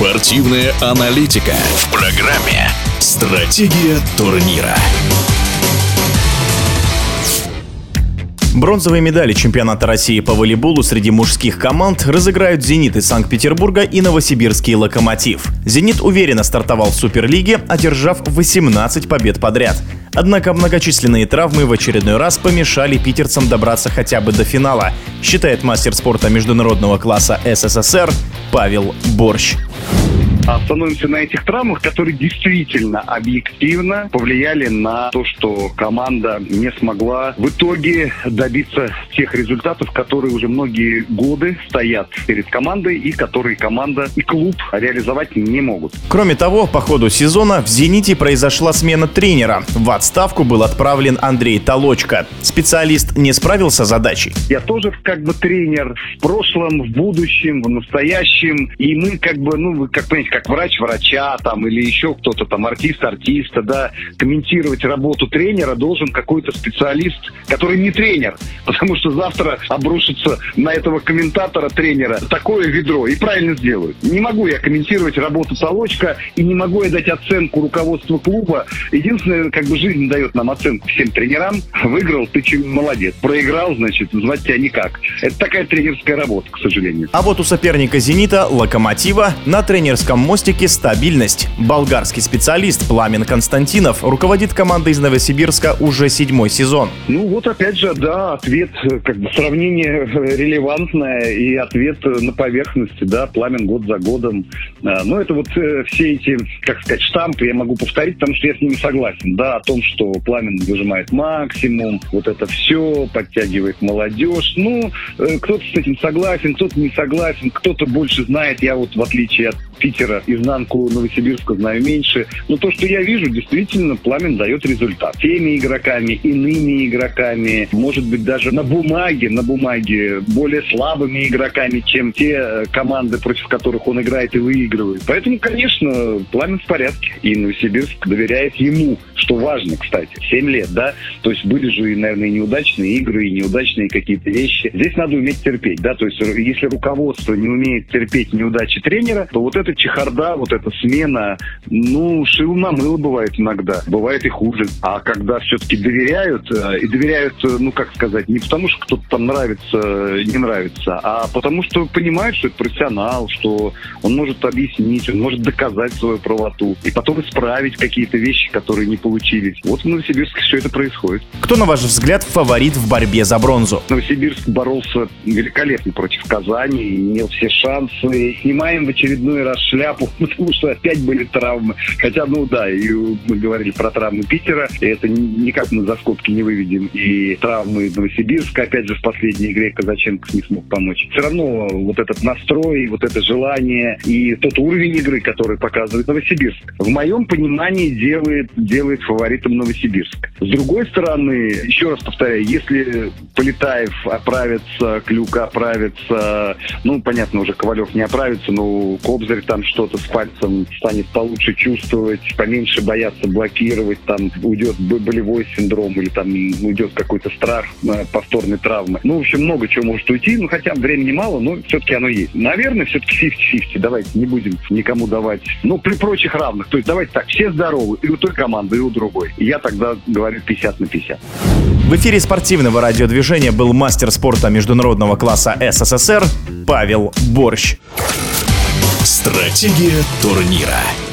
Спортивная аналитика в программе «Стратегия турнира». Бронзовые медали чемпионата России по волейболу среди мужских команд разыграют «Зенит» из Санкт-Петербурга и новосибирский «Локомотив». «Зенит» уверенно стартовал в Суперлиге, одержав 18 побед подряд. Однако многочисленные травмы в очередной раз помешали питерцам добраться хотя бы до финала, считает мастер спорта международного класса СССР Павел Борщ остановимся на этих травмах, которые действительно объективно повлияли на то, что команда не смогла в итоге добиться тех результатов, которые уже многие годы стоят перед командой и которые команда и клуб реализовать не могут. Кроме того, по ходу сезона в «Зените» произошла смена тренера. В отставку был отправлен Андрей Толочка. Специалист не справился с задачей. Я тоже как бы тренер в прошлом, в будущем, в настоящем. И мы как бы, ну, как понимаете, как врач врача там или еще кто-то там, артист артиста, да, комментировать работу тренера должен какой-то специалист, который не тренер, потому что завтра обрушится на этого комментатора тренера такое ведро и правильно сделают. Не могу я комментировать работу Солочка и не могу я дать оценку руководству клуба. Единственное, как бы жизнь дает нам оценку всем тренерам. Выиграл, ты чем молодец. Проиграл, значит, звать тебя никак. Это такая тренерская работа, к сожалению. А вот у соперника «Зенита» «Локомотива» на тренерском мостике стабильность. Болгарский специалист Пламен Константинов руководит командой из Новосибирска уже седьмой сезон. Ну вот опять же, да, ответ, как бы сравнение релевантное и ответ на поверхности, да, Пламен год за годом. А, ну, это вот э, все эти, как сказать, штампы я могу повторить, потому что я с ними согласен, да, о том, что Пламен выжимает максимум, вот это все, подтягивает молодежь. Ну, э, кто-то с этим согласен, кто-то не согласен, кто-то больше знает, я вот в отличие от Питера, изнанку Новосибирска знаю меньше. Но то, что я вижу, действительно, Пламен дает результат. Теми игроками, иными игроками, может быть, даже на бумаге, на бумаге более слабыми игроками, чем те э, команды, против которых он играет и выигрывает. Поэтому, конечно, Пламен в порядке. И Новосибирск доверяет ему, что важно, кстати. 7 лет, да? То есть были же, наверное, и неудачные игры, и неудачные какие-то вещи. Здесь надо уметь терпеть, да? То есть если руководство не умеет терпеть неудачи тренера, то вот эта чехарда, вот эта смена, ну, шил на мыло бывает иногда. Бывает и хуже. А когда все-таки доверяют, э, и доверяют, э, ну, как сказать, не потому что кто-то там нравится, не нравится, а потому что понимают, что это профессионал, что он может объяснить, он может доказать свою правоту, и потом исправить какие-то вещи, которые не получились. Вот в Новосибирске все это происходит. Кто, на ваш взгляд, фаворит в борьбе за бронзу? Новосибирск боролся великолепно против Казани, имел все шансы. Снимаем в очередной раз шляпу, потому что опять были травмы. Хотя, ну да, и мы говорили про травмы Питера, и это никак мы за скобки не выведем. И травмы Новосибирска, опять же, в последней игре Казаченко не смог помочь. Все равно вот этот настрой, вот это желание и тот уровень игры, который показывает Новосибирск, в моем понимании делает, делает фаворитом Новосибирск. С другой стороны, еще раз повторяю, если Полетаев оправится, Клюк оправится, ну, понятно, уже Ковалев не оправится, но Кобзарь там что-то с пальцем станет получше чувствовать, поменьше бояться блокировать, там уйдет болевой синдром или там уйдет какой-то страх повторной травмы. Ну, в общем, много чего может уйти, ну, хотя времени мало, но все-таки оно есть. Наверное, все-таки 50-50, давайте не будем никому давать, ну, при прочих равных. То есть давайте так, все здоровы, и у той команды, и у другой. Я тогда говорю 50 на 50. В эфире спортивного радиодвижения был мастер спорта международного класса СССР Павел Борщ. Стратегия турнира.